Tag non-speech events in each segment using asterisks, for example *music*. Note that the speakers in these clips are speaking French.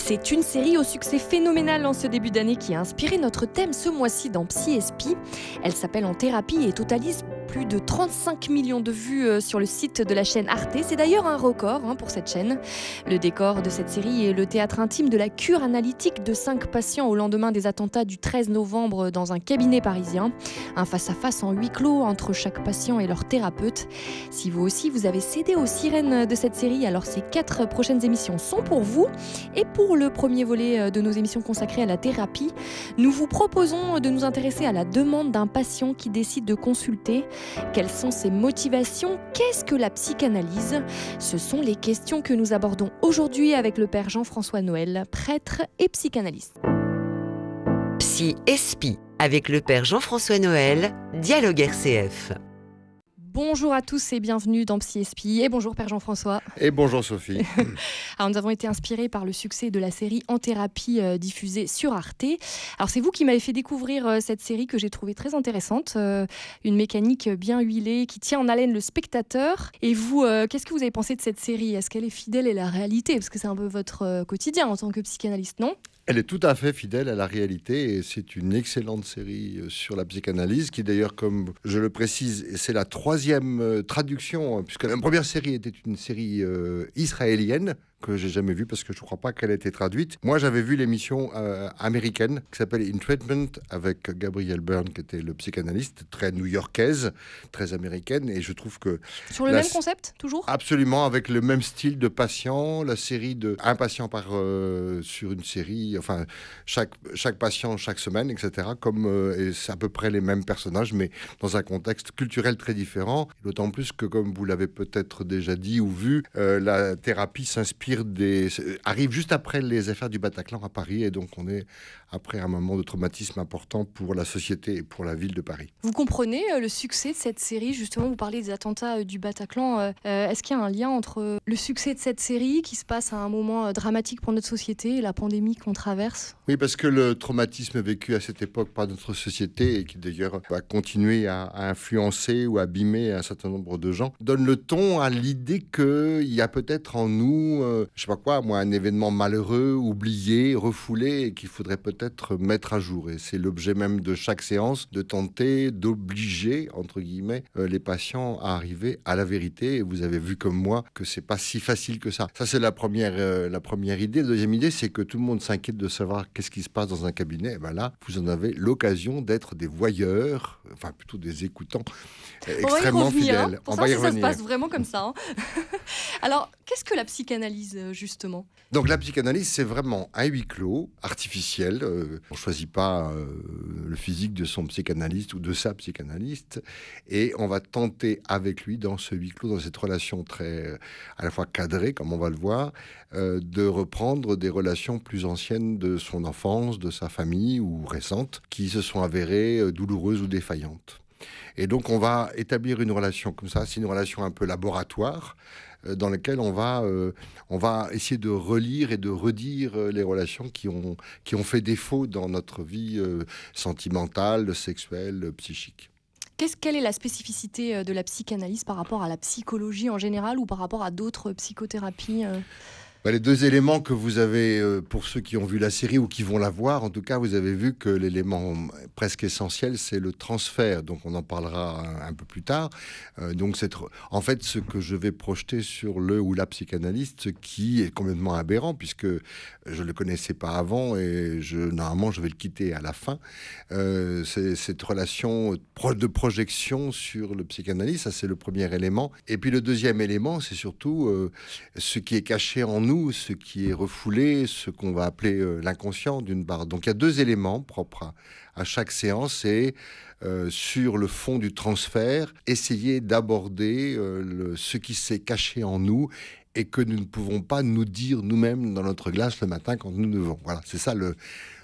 C'est une série au succès phénoménal en ce début d'année qui a inspiré notre thème ce mois-ci dans Psy Elle s'appelle En thérapie et totalise plus de 35 millions de vues euh, sur le site de la chaîne Arte. C'est d'ailleurs un record hein, pour cette chaîne. Le décor de cette série est le théâtre intime de la cure analytique de cinq patients au lendemain des attentats du 13 novembre dans un cabinet parisien. Un face-à-face en huis clos entre chaque patient et leur thérapeute. Si vous aussi vous avez cédé aux sirènes de cette série, alors ces quatre prochaines émissions sont pour vous. Et pour le premier volet euh, de nos émissions consacrées à la thérapie, nous vous proposons de nous intéresser à la demande d'un patient qui décide de consulter. Quelles sont ses motivations? Qu'est-ce que la psychanalyse? Ce sont les questions que nous abordons aujourd'hui avec le père Jean-François Noël, prêtre et psychanalyste. Psy Espi avec le père Jean-François Noël, Dialogue RCF. Bonjour à tous et bienvenue dans Psy. Et bonjour Père Jean-François. Et bonjour Sophie. *laughs* Alors, nous avons été inspirés par le succès de la série En thérapie euh, diffusée sur Arte. Alors c'est vous qui m'avez fait découvrir euh, cette série que j'ai trouvée très intéressante. Euh, une mécanique bien huilée qui tient en haleine le spectateur. Et vous, qu'est-ce que vous avez pensé de cette série? Est-ce qu'elle est fidèle à la réalité? Parce que c'est un peu votre quotidien en tant que psychanalyste, non? Elle est tout à fait fidèle à la réalité et c'est une excellente série sur la psychanalyse qui d'ailleurs, comme je le précise, c'est la troisième traduction, puisque la première série était une série israélienne que j'ai jamais vu parce que je ne crois pas qu'elle ait été traduite. Moi, j'avais vu l'émission euh, américaine qui s'appelle In Treatment avec Gabriel Byrne, qui était le psychanalyste, très new-yorkaise, très américaine, et je trouve que sur le même concept toujours? Absolument, avec le même style de patient, la série de un patient par euh, sur une série, enfin chaque chaque patient chaque semaine, etc. Comme euh, et c'est à peu près les mêmes personnages, mais dans un contexte culturel très différent. D'autant plus que, comme vous l'avez peut-être déjà dit ou vu, la thérapie s'inspire des, arrive juste après les affaires du Bataclan à Paris et donc on est après un moment de traumatisme important pour la société et pour la ville de Paris. Vous comprenez euh, le succès de cette série? Justement, vous parlez des attentats euh, du Bataclan. Euh, est-ce qu'il y a un lien entre le succès de cette série qui se passe à un moment dramatique pour notre société et la pandémie qu'on traverse? Oui, parce que le traumatisme vécu à cette époque par notre société et qui d'ailleurs va continuer à, influencer ou abîmer un certain nombre de gens donne le ton à l'idée qu'il y a peut-être en nous, je sais pas quoi, moi, un événement malheureux, oublié, refoulé et qu'il faudrait peut-être être mettre à jour. Et c'est l'objet même de chaque séance, de tenter d'obliger, entre guillemets, euh, les patients à arriver à la vérité. Et vous avez vu comme moi que c'est pas si facile que ça. Ça, c'est la première, euh, la première idée. La deuxième idée, c'est que tout le monde s'inquiète de savoir qu'est-ce qui se passe dans un cabinet. Et ben là, vous en avez l'occasion d'être des voyeurs, enfin plutôt des écoutants extrêmement fidèles. On va y revenir. ça se passe vraiment comme ça. Hein. *laughs* Alors, qu'est-ce que la psychanalyse, euh, justement? Donc, la psychanalyse, c'est vraiment un huis clos artificiel euh, on ne choisit pas euh, le physique de son psychanalyste ou de sa psychanalyste, et on va tenter avec lui, dans ce huis clos, dans cette relation très à la fois cadrée, comme on va le voir, euh, de reprendre des relations plus anciennes de son enfance, de sa famille ou récentes, qui se sont avérées douloureuses ou défaillantes. Et donc on va établir une relation comme ça, c'est une relation un peu laboratoire, euh, dans lequel on va, euh, on va essayer de relire et de redire euh, les relations qui ont, qui ont fait défaut dans notre vie sentimentale, sexuelle, psychique. Quelle est la spécificité de la psychanalyse par rapport à la psychologie en général ou par rapport à d'autres psychothérapies les deux éléments que vous avez, euh, pour ceux qui ont vu la série ou qui vont la voir, en tout cas, vous avez vu que l'élément presque essentiel, c'est le transfert. Donc, on en parlera un, peu plus tard. Euh, donc, c'est en fait ce que je vais projeter sur le ou la psychanalyste, qui est complètement aberrant, puisque je ne le connaissais pas avant et normalement, je vais le quitter à la fin. Euh, c'est cette relation de projection sur le psychanalyste, ça, c'est le premier élément. Et puis, le deuxième élément, c'est surtout ce qui est caché en nous ce qui est refoulé, ce qu'on va appeler euh, l'inconscient d'une barre. Donc il y a deux éléments propres à, chaque séance et euh, sur le fond du transfert, essayer d'aborder euh, ce qui s'est caché en nous et que nous ne pouvons pas nous dire nous-mêmes dans notre glace le matin quand nous devons. Voilà, c'est ça le,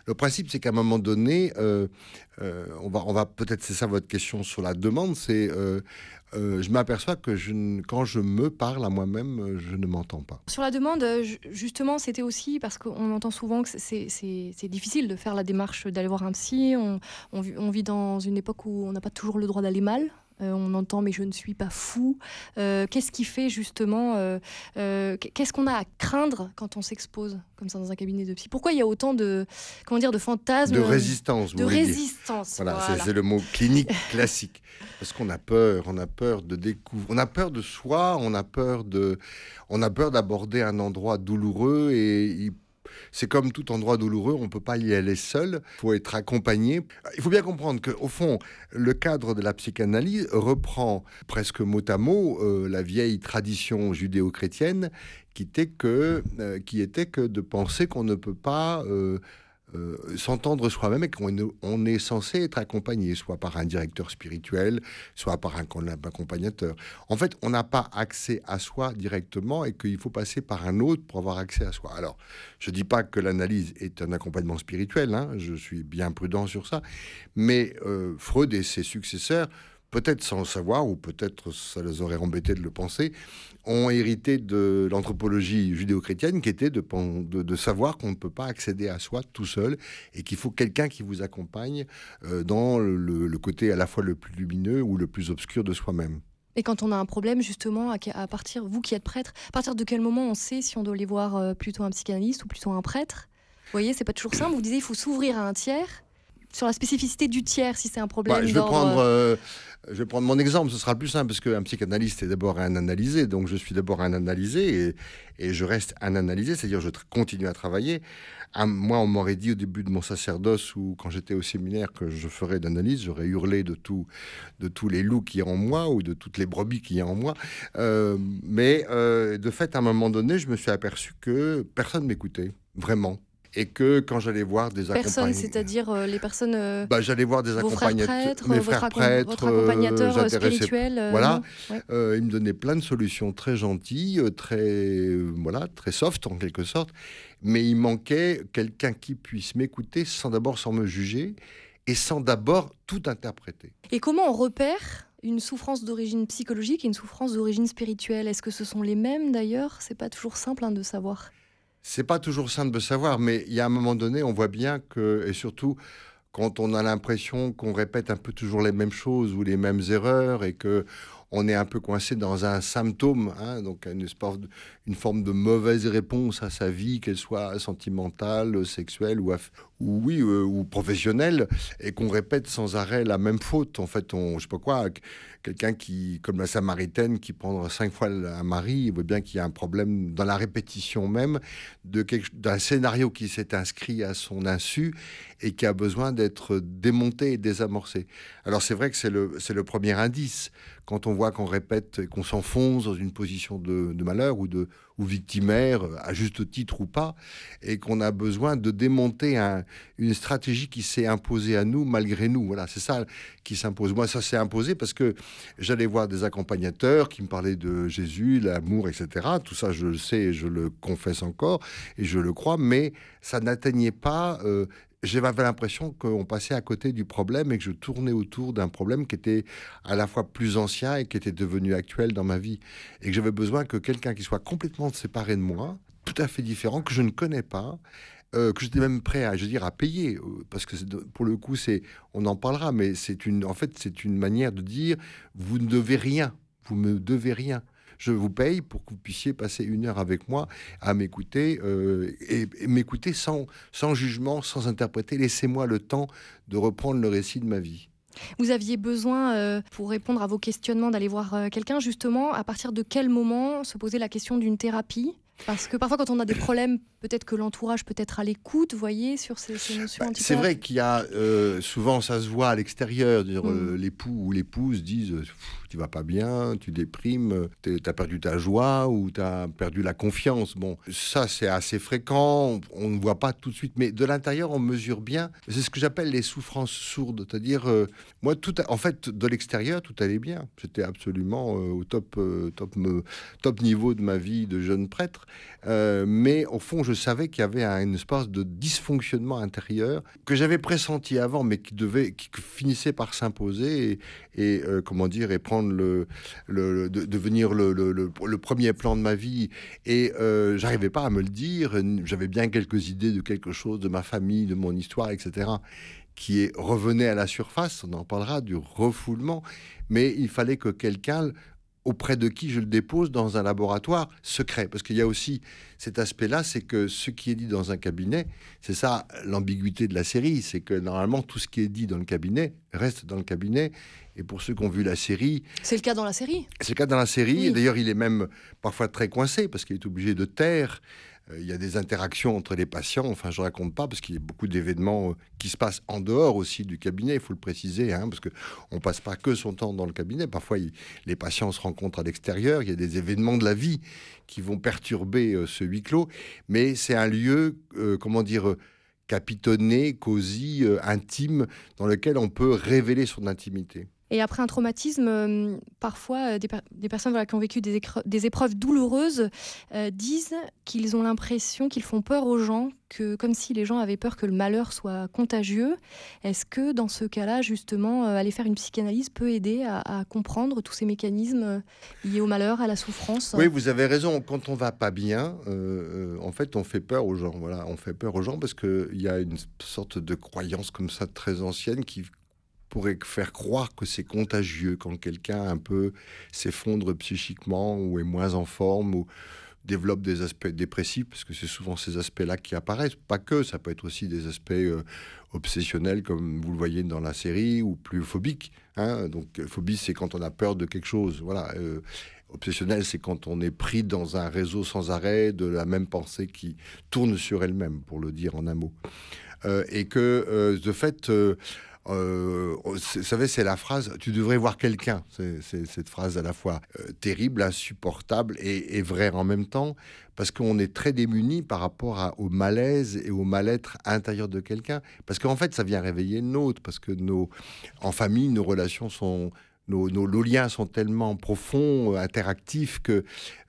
le principe, c'est qu'à un moment donné, on va, on va peut-être, c'est ça votre question sur la demande, c'est euh, je m'aperçois que quand je me parle à moi-même, euh, je ne m'entends pas. Sur la demande, euh, justement, c'était aussi parce qu'on entend souvent que c'est difficile de faire la démarche d'aller voir un psy. On, vit dans une époque où on n'a pas toujours le droit d'aller mal. On entend mais je ne suis pas fou. qu'est-ce qui fait justement Qu'est-ce qu'on a à craindre quand on s'expose comme ça dans un cabinet de psy? Pourquoi il y a autant de comment dire de fantasmes De résistance. De résistance. Voilà, c'est le mot clinique *laughs* classique. Parce qu'on a peur, on a peur de découvrir, on a peur de soi, on a peur de, on a peur d'aborder un endroit douloureux et c'est comme tout endroit douloureux, on ne peut pas y aller seul, il faut être accompagné. Il faut bien comprendre qu'au fond, le cadre de la psychanalyse reprend presque mot à mot euh, la vieille tradition judéo-chrétienne qui était que, euh, qui était que de penser qu'on ne peut pas... Euh, euh, s'entendre soi-même et qu'on est censé être accompagné, soit par un directeur spirituel, soit par un accompagnateur. En fait, on n'a pas accès à soi directement et qu'il faut passer par un autre pour avoir accès à soi. Alors, je ne dis pas que l'analyse est un accompagnement spirituel, hein, je suis bien prudent sur ça, mais euh, Freud et ses successeurs peut-être sans le savoir, ou peut-être ça les aurait embêtés de le penser, ont hérité de l'anthropologie judéo-chrétienne qui était de, savoir qu'on ne peut pas accéder à soi tout seul et qu'il faut quelqu'un qui vous accompagne euh, dans le, côté à la fois le plus lumineux ou le plus obscur de soi-même. Et quand on a un problème, justement, à, partir, vous qui êtes prêtre, à partir de quel moment on sait si on doit aller voir euh, plutôt un psychanalyste ou plutôt un prêtre? Vous voyez, c'est pas toujours simple. Vous disiez, il faut s'ouvrir à un tiers. Sur la spécificité du tiers, si c'est un problème. Bah, je vais prendre euh, je vais prendre mon exemple, ce sera plus simple, parce qu'un psychanalyste est d'abord un analysé, donc je suis d'abord un analysé, et, je reste un analysé, c'est-à-dire je continue à travailler. moi, on m'aurait dit au début de mon sacerdoce, ou quand j'étais au séminaire, que je ferais d'analyse, j'aurais hurlé de, tout, de tous les loups qui y a en moi, ou de toutes les brebis qui y a en moi. Euh, mais euh, de fait, à un moment donné, je me suis aperçu que personne m'écoutait, vraiment et que quand j'allais voir des personnes, c'est-à-dire euh, les personnes. Euh, bah, j'allais voir des accompagnateurs, mes frères prêtres, votre accompagnateur euh, spirituel. voilà, ils me donnaient plein de solutions très gentilles, très voilà, très soft en quelque sorte, mais il manquait quelqu'un qui puisse m'écouter sans d'abord sans me juger et sans d'abord tout interpréter. Et comment on repère une souffrance d'origine psychologique et une souffrance d'origine spirituelle? Est-ce que ce sont les mêmes d'ailleurs? C'est pas toujours simple hein, de savoir. C'est pas toujours simple de savoir, mais il y a un moment donné, on voit bien que, et surtout quand on a l'impression qu'on répète un peu toujours les mêmes choses ou les mêmes erreurs et que on est un peu coincé dans un symptôme, hein, donc une, une, forme de mauvaise réponse à sa vie, qu'elle soit sentimentale, sexuelle ou, ou oui euh, ou professionnelle, et qu'on répète sans arrêt la même faute. En fait, on, je sais pas quoi, quelqu'un qui, comme la Samaritaine, qui prend cinq fois un mari, il voit bien qu'il y a un problème dans la répétition même d'un scénario qui s'est inscrit à son insu et qui a besoin d'être démonté et désamorcé. Alors c'est vrai que c'est le, le premier indice quand on voit qu'on répète et qu'on s'enfonce dans une position de, malheur ou, de, ou victimaire, à juste titre ou pas, et qu'on a besoin de démonter une stratégie qui s'est imposée à nous malgré nous. Voilà, c'est ça qui s'impose. Moi, ça s'est imposé parce que j'allais voir des accompagnateurs qui me parlaient de Jésus, l'amour, etc. Tout ça, je le sais et je le confesse encore et je le crois, mais ça n'atteignait pas euh, j'avais l'impression qu'on passait à côté du problème et que je tournais autour d'un problème qui était à la fois plus ancien et qui était devenu actuel dans ma vie. Et que j'avais besoin que quelqu'un qui soit complètement séparé de moi, tout à fait différent, que je ne connais pas, euh, que j'étais même prêt à, je dire, à payer, euh, parce que pour le coup, c'est, on en parlera, mais c'est une, en fait, c'est une manière de dire, vous ne devez rien, vous me devez rien je vous paye pour que vous puissiez passer une heure avec moi à m'écouter euh, et, m'écouter sans, sans jugement, sans interpréter. Laissez-moi le temps de reprendre le récit de ma vie. Vous aviez besoin, pour répondre à vos questionnements, d'aller voir quelqu'un, justement, à partir de quel moment se poser la question d'une thérapie? Parce que parfois, quand on a des problèmes, peut-être que l'entourage peut être à l'écoute, vous voyez, sur ces, notions bah, C'est vrai qu'il y a souvent, ça se voit à l'extérieur. Mm. L'époux ou l'épouse disent tu vas pas bien, tu déprimes, tu as perdu ta joie ou tu as perdu la confiance. Bon, ça c'est assez fréquent, on ne voit pas tout de suite, mais de l'intérieur on mesure bien. C'est ce que j'appelle les souffrances sourdes, c'est-à-dire euh, moi tout, en fait de l'extérieur tout allait bien. J'étais absolument euh, au top, euh, top, top niveau de ma vie de jeune prêtre, mais au fond je savais qu'il y avait un, espace de dysfonctionnement intérieur que j'avais pressenti avant, mais qui devait, qui finissait par s'imposer et, et comment dire et prendre le, le, de, devenir le, le, premier plan de ma vie. Et euh, j'arrivais pas à me le dire. J'avais bien quelques idées de quelque chose, de ma famille, de mon histoire, etc qui est, revenait à la surface, on en parlera, du refoulement, mais il fallait que quelqu'un auprès de qui je le dépose dans un laboratoire secret. Parce qu'il y a aussi cet aspect-là, c'est que ce qui est dit dans un cabinet, c'est ça l'ambiguïté de la série, c'est que normalement tout ce qui est dit dans le cabinet reste dans le cabinet. Et pour ceux qui ont vu la série... C'est le cas dans la série? C'est le cas dans la série. D'ailleurs, il est même parfois très coincé parce qu'il est obligé de taire il y a des interactions entre les patients. Enfin, je raconte pas parce qu'il y a beaucoup d'événements euh, qui se passent en dehors aussi du cabinet. Il faut le préciser, hein, parce que on passe pas que son temps dans le cabinet. Parfois, les patients se rencontrent à l'extérieur. Il y a des événements de la vie qui vont perturber euh, ce huis clos. Mais c'est un lieu, comment dire capitonné, cosy, intime, dans lequel on peut révéler son intimité. Et après un traumatisme, euh, parfois, euh, des, personnes qui ont vécu des, épreuves douloureuses euh, disent qu'ils ont l'impression qu'ils font peur aux gens, que, comme si les gens avaient peur que le malheur soit contagieux. Est-ce que dans ce cas-là, justement, aller faire une psychanalyse peut aider à, comprendre tous ces mécanismes liés au malheur, à la souffrance? Oui, vous avez raison. Quand on va pas bien, en fait, on fait peur aux gens. Voilà, on fait peur aux gens parce qu'il y a une sorte de croyance comme ça très ancienne qui pourrait faire croire que c'est contagieux quand quelqu'un un peu s'effondre psychiquement ou est moins en forme ou développe des aspects dépressifs, parce que c'est souvent ces aspects-là qui apparaissent. Pas que, ça peut être aussi des aspects euh, obsessionnels, comme vous le voyez dans la série, ou plus phobiques. Hein. Donc, phobie, c'est quand on a peur de quelque chose. Voilà. Euh, obsessionnel, c'est quand on est pris dans un réseau sans arrêt de la même pensée qui tourne sur elle-même, pour le dire en un mot. Euh, et que, de fait euh, vous savez, c'est la phrase tu devrais voir quelqu'un. C'est cette phrase à la fois euh, terrible, insupportable et, vraie en même temps, parce qu'on est très démuni par rapport au malaise et au mal-être intérieur de quelqu'un. Parce qu'en fait, ça vient réveiller le nôtre, parce que nos, en famille, nos relations sont nos, liens sont tellement profonds, euh, interactifs, que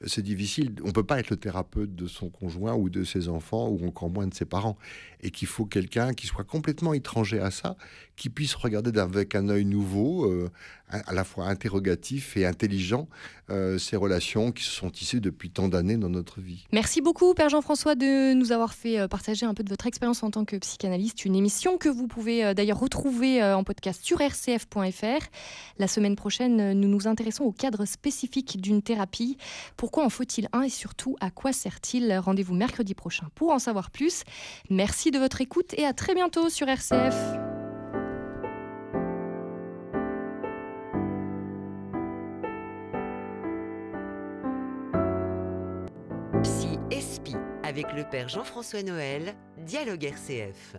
c'est difficile. On ne peut pas être le thérapeute de son conjoint ou de ses enfants, ou encore moins de ses parents. Et qu'il faut quelqu'un qui soit complètement étranger à ça, qui puisse regarder avec un œil nouveau, euh, à la fois interrogatif et intelligent, euh, ces relations qui se sont tissées depuis tant d'années dans notre vie. Merci beaucoup, Père Jean-François, de nous avoir fait partager un peu de votre expérience en tant que psychanalyste. Une émission que vous pouvez d'ailleurs retrouver en podcast sur rcf.fr. La prochaine, nous nous intéressons au cadre spécifique d'une thérapie. Pourquoi en faut-il un et surtout à quoi sert-il? Rendez-vous mercredi prochain pour en savoir plus. Merci de votre écoute et à très bientôt sur RCF. Psy Espi avec le père Jean-François Noël, Dialogue RCF.